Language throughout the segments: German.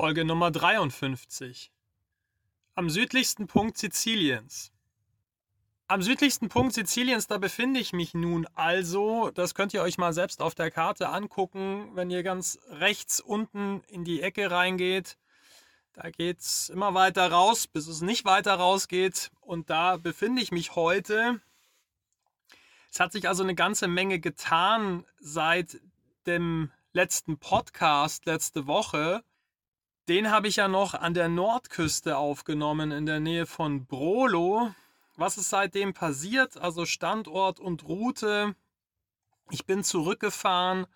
Folge Nummer 53. Am südlichsten Punkt Siziliens. Am südlichsten Punkt Siziliens, da befinde ich mich nun also. Das könnt ihr euch mal selbst auf der Karte angucken, wenn ihr ganz rechts unten in die Ecke reingeht. Da geht es immer weiter raus, bis es nicht weiter rausgeht. Und da befinde ich mich heute. Es hat sich also eine ganze Menge getan seit dem letzten Podcast letzte Woche. Den habe ich ja noch an der Nordküste aufgenommen, in der Nähe von Brolo. Was ist seitdem passiert? Also Standort und Route. Ich bin zurückgefahren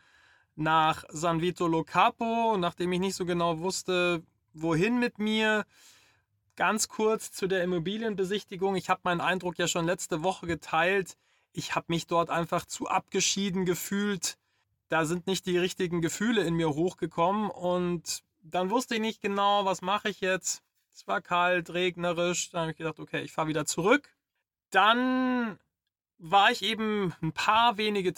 nach San Vito Lo Capo, nachdem ich nicht so genau wusste, wohin mit mir. Ganz kurz zu der Immobilienbesichtigung. Ich habe meinen Eindruck ja schon letzte Woche geteilt. Ich habe mich dort einfach zu abgeschieden gefühlt. Da sind nicht die richtigen Gefühle in mir hochgekommen und dann wusste ich nicht genau, was mache ich jetzt. Es war kalt, regnerisch. Dann habe ich gedacht, okay, ich fahre wieder zurück. Dann war ich eben ein paar wenige,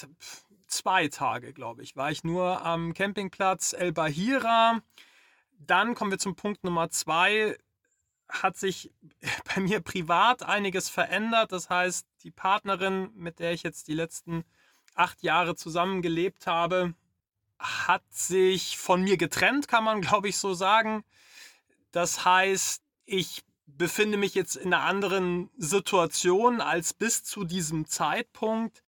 zwei Tage, glaube ich, war ich nur am Campingplatz El Bahira. Dann kommen wir zum Punkt Nummer zwei. Hat sich bei mir privat einiges verändert. Das heißt, die Partnerin, mit der ich jetzt die letzten acht Jahre zusammengelebt habe, hat sich von mir getrennt, kann man glaube ich so sagen. Das heißt, ich befinde mich jetzt in einer anderen Situation als bis zu diesem Zeitpunkt.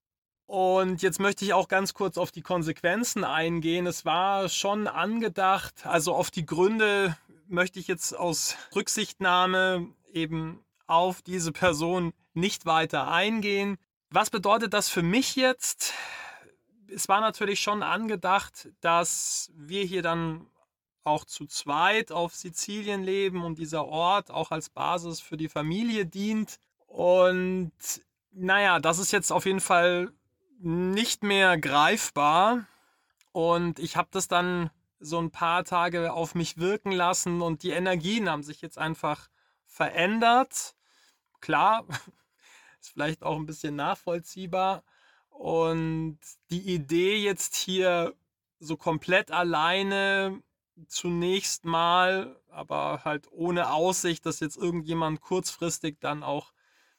Und jetzt möchte ich auch ganz kurz auf die Konsequenzen eingehen. Es war schon angedacht, also auf die Gründe möchte ich jetzt aus Rücksichtnahme eben auf diese Person nicht weiter eingehen. Was bedeutet das für mich jetzt? Es war natürlich schon angedacht, dass wir hier dann auch zu zweit auf Sizilien leben und dieser Ort auch als Basis für die Familie dient. Und naja, das ist jetzt auf jeden Fall nicht mehr greifbar. Und ich habe das dann so ein paar Tage auf mich wirken lassen und die Energien haben sich jetzt einfach verändert. Klar, ist vielleicht auch ein bisschen nachvollziehbar. Und die Idee jetzt hier so komplett alleine zunächst mal, aber halt ohne Aussicht, dass jetzt irgendjemand kurzfristig dann auch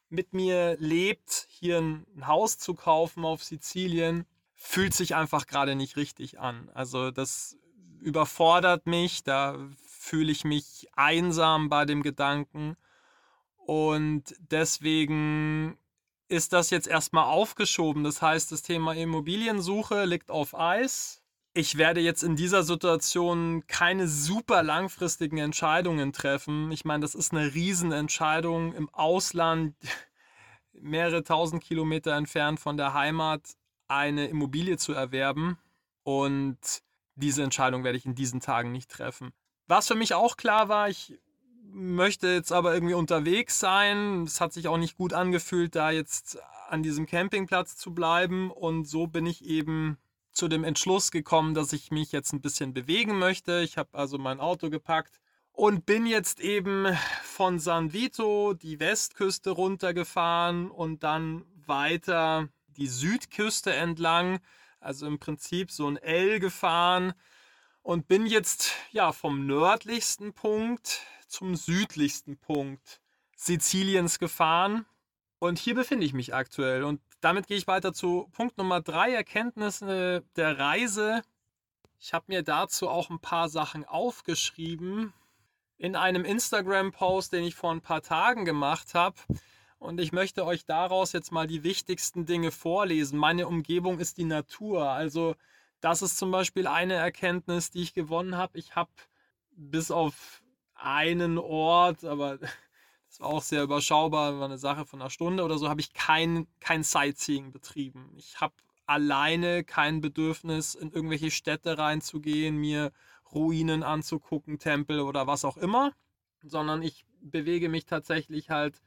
mit mir lebt, hier ein Haus zu kaufen auf Sizilien, fühlt sich einfach gerade nicht richtig an. Also das überfordert mich, da fühle ich mich einsam bei dem Gedanken und deswegen ist das jetzt erstmal aufgeschoben. Das heißt, das Thema Immobiliensuche liegt auf Eis. Ich werde jetzt in dieser Situation keine super langfristigen Entscheidungen treffen. Ich meine, das ist eine Riesenentscheidung im Ausland, mehrere tausend Kilometer entfernt von der Heimat, eine Immobilie zu erwerben. Und diese Entscheidung werde ich in diesen Tagen nicht treffen. Was für mich auch klar war, ich möchte jetzt aber irgendwie unterwegs sein. Es hat sich auch nicht gut angefühlt, da jetzt an diesem Campingplatz zu bleiben. Und so bin ich eben zu dem Entschluss gekommen, dass ich mich jetzt ein bisschen bewegen möchte. Ich habe also mein Auto gepackt und bin jetzt eben von San Vito die Westküste runtergefahren und dann weiter die Südküste entlang. Also im Prinzip so ein L gefahren und bin jetzt ja vom nördlichsten Punkt zum südlichsten Punkt Siziliens gefahren. Und hier befinde ich mich aktuell. Und damit gehe ich weiter zu Punkt Nummer drei, Erkenntnisse der Reise. Ich habe mir dazu auch ein paar Sachen aufgeschrieben in einem Instagram-Post, den ich vor ein paar Tagen gemacht habe. Und ich möchte euch daraus jetzt mal die wichtigsten Dinge vorlesen. Meine Umgebung ist die Natur. Also das ist zum Beispiel eine Erkenntnis, die ich gewonnen habe. Ich habe bis auf einen Ort, aber das war auch sehr überschaubar, war eine Sache von einer Stunde oder so, habe ich kein, kein Sightseeing betrieben. Ich habe alleine kein Bedürfnis, in irgendwelche Städte reinzugehen, mir Ruinen anzugucken, Tempel oder was auch immer, sondern ich bewege mich tatsächlich halt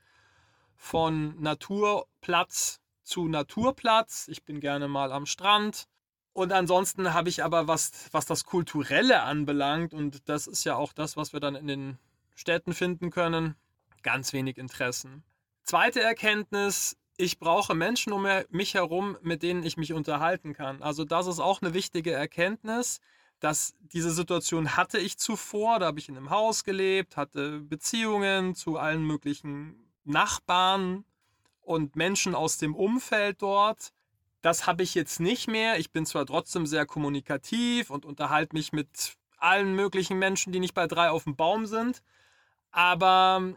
von Naturplatz zu Naturplatz. Ich bin gerne mal am Strand, und ansonsten habe ich aber, was, was das Kulturelle anbelangt, und das ist ja auch das, was wir dann in den Städten finden können, ganz wenig Interessen. Zweite Erkenntnis, ich brauche Menschen um mich herum, mit denen ich mich unterhalten kann. Also das ist auch eine wichtige Erkenntnis, dass diese Situation hatte ich zuvor. Da habe ich in einem Haus gelebt, hatte Beziehungen zu allen möglichen Nachbarn und Menschen aus dem Umfeld dort. Das habe ich jetzt nicht mehr. Ich bin zwar trotzdem sehr kommunikativ und unterhalte mich mit allen möglichen Menschen, die nicht bei drei auf dem Baum sind, aber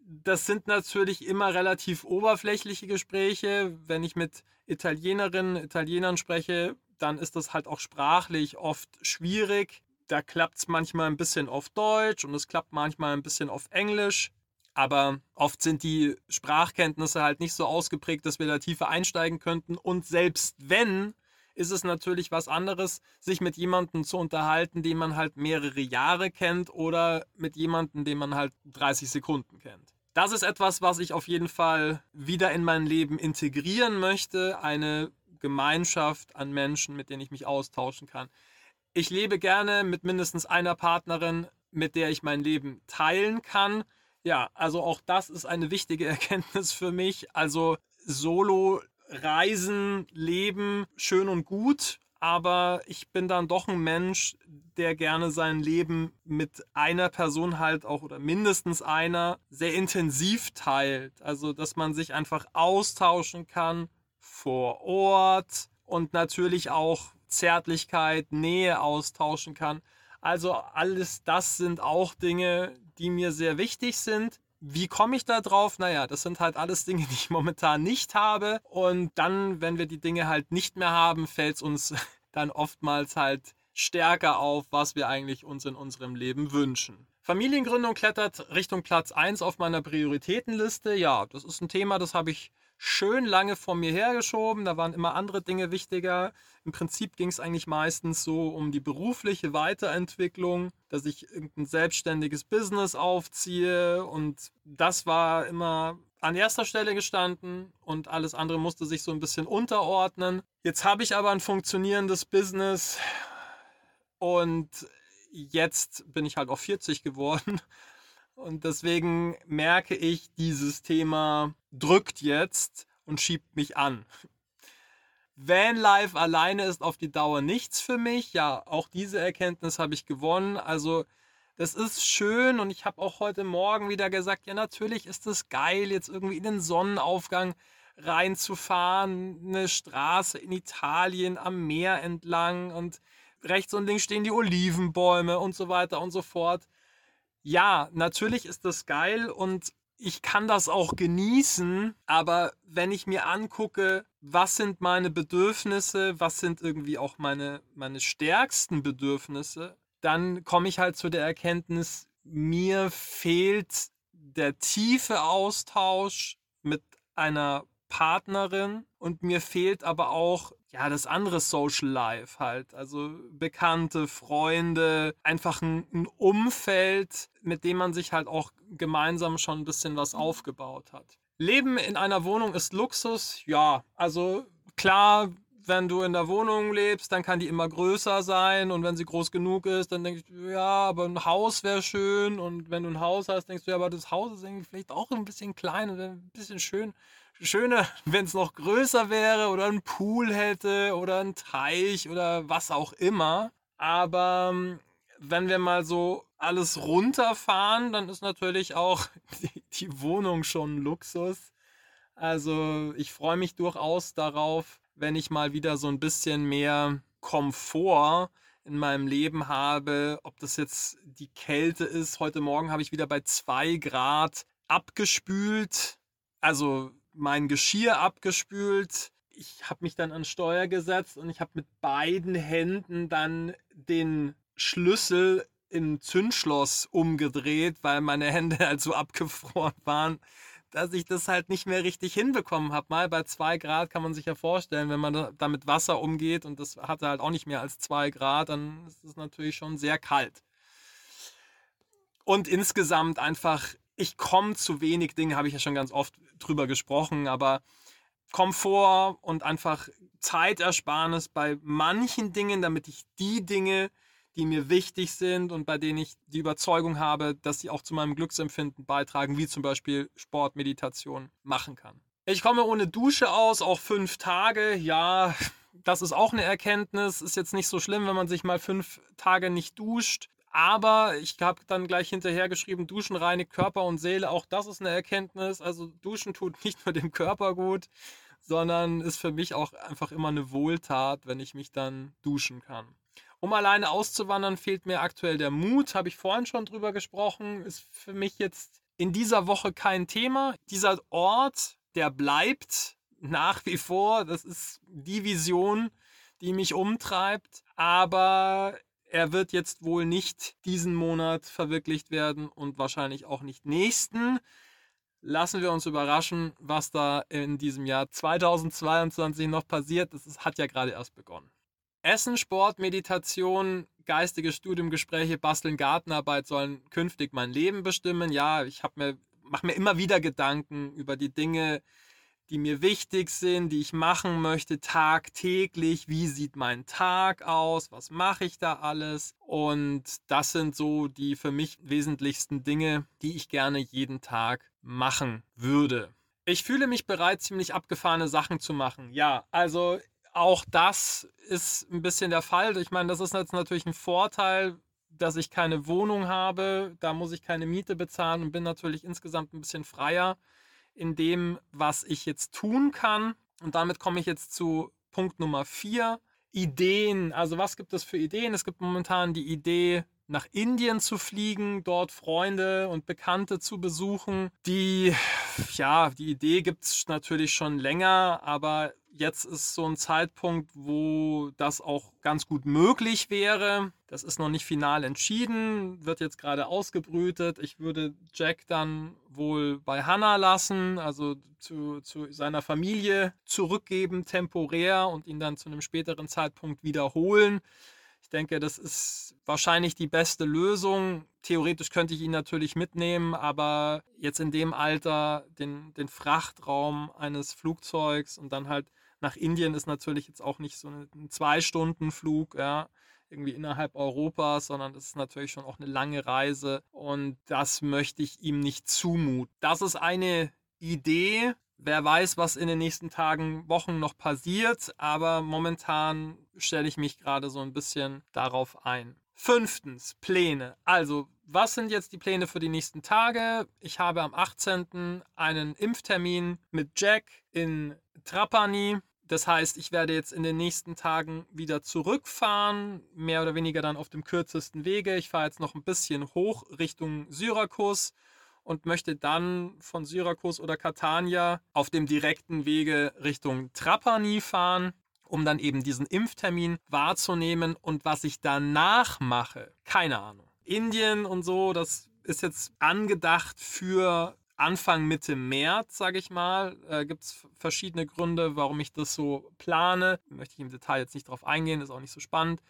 das sind natürlich immer relativ oberflächliche Gespräche. Wenn ich mit Italienerinnen, Italienern spreche, dann ist das halt auch sprachlich oft schwierig. Da klappt es manchmal ein bisschen auf Deutsch und es klappt manchmal ein bisschen auf Englisch. Aber oft sind die Sprachkenntnisse halt nicht so ausgeprägt, dass wir da tiefer einsteigen könnten. Und selbst wenn, ist es natürlich was anderes, sich mit jemandem zu unterhalten, den man halt mehrere Jahre kennt oder mit jemandem, den man halt 30 Sekunden kennt. Das ist etwas, was ich auf jeden Fall wieder in mein Leben integrieren möchte. Eine Gemeinschaft an Menschen, mit denen ich mich austauschen kann. Ich lebe gerne mit mindestens einer Partnerin, mit der ich mein Leben teilen kann. Ja, also auch das ist eine wichtige Erkenntnis für mich. Also Solo Reisen, Leben, schön und gut, aber ich bin dann doch ein Mensch, der gerne sein Leben mit einer Person halt auch oder mindestens einer sehr intensiv teilt. Also, dass man sich einfach austauschen kann vor Ort und natürlich auch Zärtlichkeit, Nähe austauschen kann. Also alles das sind auch Dinge, die mir sehr wichtig sind. Wie komme ich da drauf? Naja, das sind halt alles Dinge, die ich momentan nicht habe. Und dann, wenn wir die Dinge halt nicht mehr haben, fällt es uns dann oftmals halt stärker auf, was wir eigentlich uns in unserem Leben wünschen. Familiengründung klettert Richtung Platz 1 auf meiner Prioritätenliste. Ja, das ist ein Thema, das habe ich schön lange vor mir hergeschoben. Da waren immer andere Dinge wichtiger. Im Prinzip ging es eigentlich meistens so um die berufliche Weiterentwicklung, dass ich irgendein selbstständiges Business aufziehe. Und das war immer an erster Stelle gestanden und alles andere musste sich so ein bisschen unterordnen. Jetzt habe ich aber ein funktionierendes Business und jetzt bin ich halt auch 40 geworden. Und deswegen merke ich, dieses Thema drückt jetzt und schiebt mich an. Vanlife alleine ist auf die Dauer nichts für mich. Ja, auch diese Erkenntnis habe ich gewonnen. Also das ist schön und ich habe auch heute Morgen wieder gesagt, ja natürlich ist es geil, jetzt irgendwie in den Sonnenaufgang reinzufahren, eine Straße in Italien am Meer entlang und rechts und links stehen die Olivenbäume und so weiter und so fort. Ja, natürlich ist das geil und ich kann das auch genießen, aber wenn ich mir angucke, was sind meine Bedürfnisse, was sind irgendwie auch meine, meine stärksten Bedürfnisse, dann komme ich halt zu der Erkenntnis, mir fehlt der tiefe Austausch mit einer Partnerin und mir fehlt aber auch ja das andere Social Life halt, also Bekannte, Freunde, einfach ein, ein, Umfeld, mit dem man sich halt auch gemeinsam schon ein bisschen was aufgebaut hat. Leben in einer Wohnung ist Luxus, ja, also klar, wenn du in der Wohnung lebst, dann kann die immer größer sein und wenn sie groß genug ist, dann denkst du, ja, aber ein Haus wäre schön und wenn du ein Haus hast, denkst du, ja, aber das Haus ist irgendwie vielleicht auch ein bisschen klein und ein bisschen schön. Schöner, wenn es noch größer wäre oder ein Pool hätte oder ein Teich oder was auch immer. Aber ähm, wenn wir mal so alles runterfahren, dann ist natürlich auch die, die Wohnung schon Luxus. Also ich freue mich durchaus darauf, wenn ich mal wieder so ein bisschen mehr Komfort in meinem Leben habe, ob das jetzt die Kälte ist. Heute Morgen habe ich wieder bei zwei Grad abgespült, also mein Geschirr abgespült. Ich habe mich dann an Steuer gesetzt und ich habe mit beiden Händen dann den Schlüssel im Zündschloss umgedreht, weil meine Hände halt so abgefroren waren dass ich das halt nicht mehr richtig hinbekommen habe. Mal bei zwei Grad kann man sich ja vorstellen, wenn man da mit Wasser umgeht und das hatte halt auch nicht mehr als zwei Grad, dann ist es natürlich schon sehr kalt. Und insgesamt einfach, ich komme zu wenig Dinge, habe ich ja schon ganz oft drüber gesprochen, aber Komfort und einfach Zeitersparnis bei manchen Dingen, damit ich die Dinge, die mir wichtig sind und bei denen ich die Überzeugung habe, dass sie auch zu meinem Glücksempfinden beitragen, wie zum Beispiel Sportmeditation machen kann. Ich komme ohne Dusche aus, auch fünf Tage. Ja, Das ist auch eine Erkenntnis. Ist jetzt nicht so schlimm, wenn man sich mal fünf Tage nicht duscht. Aber ich habe dann gleich hinterher geschrieben, Duschen reinigt Körper und Seele. Auch das ist eine Erkenntnis. Also Duschen tut nicht nur dem Körper gut, sondern ist für mich auch einfach immer eine Wohltat, wenn ich mich dann duschen kann. Um alleine auszuwandern, fehlt mir aktuell der Mut, habe ich vorhin schon drüber gesprochen, ist für mich jetzt in dieser Woche kein Thema. Dieser Ort, der bleibt nach wie vor, das ist die Vision, die mich umtreibt, aber er wird jetzt wohl nicht diesen Monat verwirklicht werden und wahrscheinlich auch nicht nächsten. Lassen wir uns überraschen, was da in diesem Jahr 2022 noch passiert. Das hat ja gerade erst begonnen. Essen, Sport, Meditation, geistige Studiumgespräche, Basteln, Gartenarbeit sollen künftig mein Leben bestimmen. Ja, ich mir, mache mir immer wieder Gedanken über die Dinge, die mir wichtig sind, die ich machen möchte tagtäglich. Wie sieht mein Tag aus? Was mache ich da alles? Und das sind so die für mich wesentlichsten Dinge, die ich gerne jeden Tag machen würde. Ich fühle mich bereit, ziemlich abgefahrene Sachen zu machen. Ja, also auch das ist ein bisschen der Fall. Ich meine, das ist jetzt natürlich ein Vorteil, dass ich keine Wohnung habe. Da muss ich keine Miete bezahlen und bin natürlich insgesamt ein bisschen freier in dem, was ich jetzt tun kann. Und damit komme ich jetzt zu Punkt Nummer vier. Ideen. Also was gibt es für Ideen? Es gibt momentan die Idee, nach Indien zu fliegen, dort Freunde und Bekannte zu besuchen. Die, ja, die Idee gibt es natürlich schon länger, aber jetzt ist so ein Zeitpunkt, wo das auch ganz gut möglich wäre. Das ist noch nicht final entschieden, wird jetzt gerade ausgebrütet. Ich würde Jack dann wohl bei Hannah lassen, also zu, zu seiner Familie zurückgeben, temporär und ihn dann zu einem späteren Zeitpunkt wiederholen. Ich denke, das ist wahrscheinlich die beste Lösung. Theoretisch könnte ich ihn natürlich mitnehmen, aber jetzt in dem Alter den, den Frachtraum eines Flugzeugs und dann halt nach Indien ist natürlich jetzt auch nicht so ein Zwei-Stunden-Flug, ja, irgendwie innerhalb Europas, sondern das ist natürlich schon auch eine lange Reise und das möchte ich ihm nicht zumuten. Das ist eine Idee, Wer weiß, was in den nächsten Tagen, Wochen noch passiert, aber momentan stelle ich mich gerade so ein bisschen darauf ein. Fünftens, Pläne. Also, was sind jetzt die Pläne für die nächsten Tage? Ich habe am 18. einen Impftermin mit Jack in Trapani. Das heißt, ich werde jetzt in den nächsten Tagen wieder zurückfahren, mehr oder weniger dann auf dem kürzesten Wege. Ich fahre jetzt noch ein bisschen hoch Richtung Syrakus und möchte dann von Syrakus oder Catania auf dem direkten Wege Richtung Trapani fahren, um dann eben diesen Impftermin wahrzunehmen. Und was ich danach mache, keine Ahnung. Indien und so, das ist jetzt angedacht für Anfang Mitte März, sage ich mal. Äh, Gibt es verschiedene Gründe, warum ich das so plane. Möchte ich im Detail jetzt nicht drauf eingehen, ist auch nicht so spannend.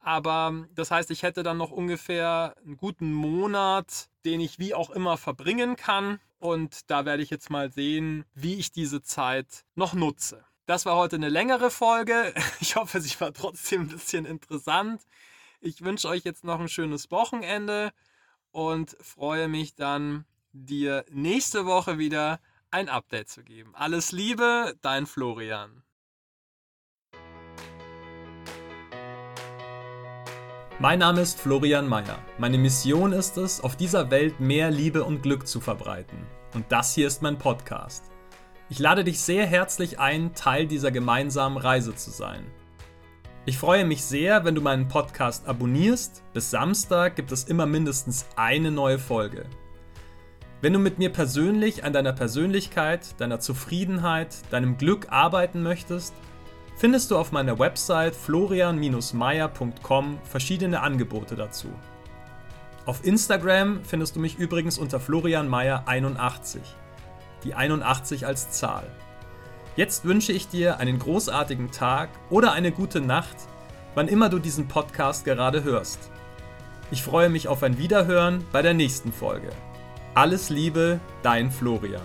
Aber das heißt, ich hätte dann noch ungefähr einen guten Monat, den ich wie auch immer verbringen kann. Und da werde ich jetzt mal sehen, wie ich diese Zeit noch nutze. Das war heute eine längere Folge. Ich hoffe, sie war trotzdem ein bisschen interessant. Ich wünsche euch jetzt noch ein schönes Wochenende und freue mich dann, dir nächste Woche wieder ein Update zu geben. Alles Liebe, dein Florian. Mein Name ist Florian Mayer. Meine Mission ist es, auf dieser Welt mehr Liebe und Glück zu verbreiten. Und das hier ist mein Podcast. Ich lade dich sehr herzlich ein, Teil dieser gemeinsamen Reise zu sein. Ich freue mich sehr, wenn du meinen Podcast abonnierst. Bis Samstag gibt es immer mindestens eine neue Folge. Wenn du mit mir persönlich an deiner Persönlichkeit, deiner Zufriedenheit, deinem Glück arbeiten möchtest, findest du auf meiner Website florian-meier.com verschiedene Angebote dazu. Auf Instagram findest du mich übrigens unter florianmeier81, die 81 als Zahl. Jetzt wünsche ich dir einen großartigen Tag oder eine gute Nacht, wann immer du diesen Podcast gerade hörst. Ich freue mich auf ein Wiederhören bei der nächsten Folge. Alles Liebe, dein Florian.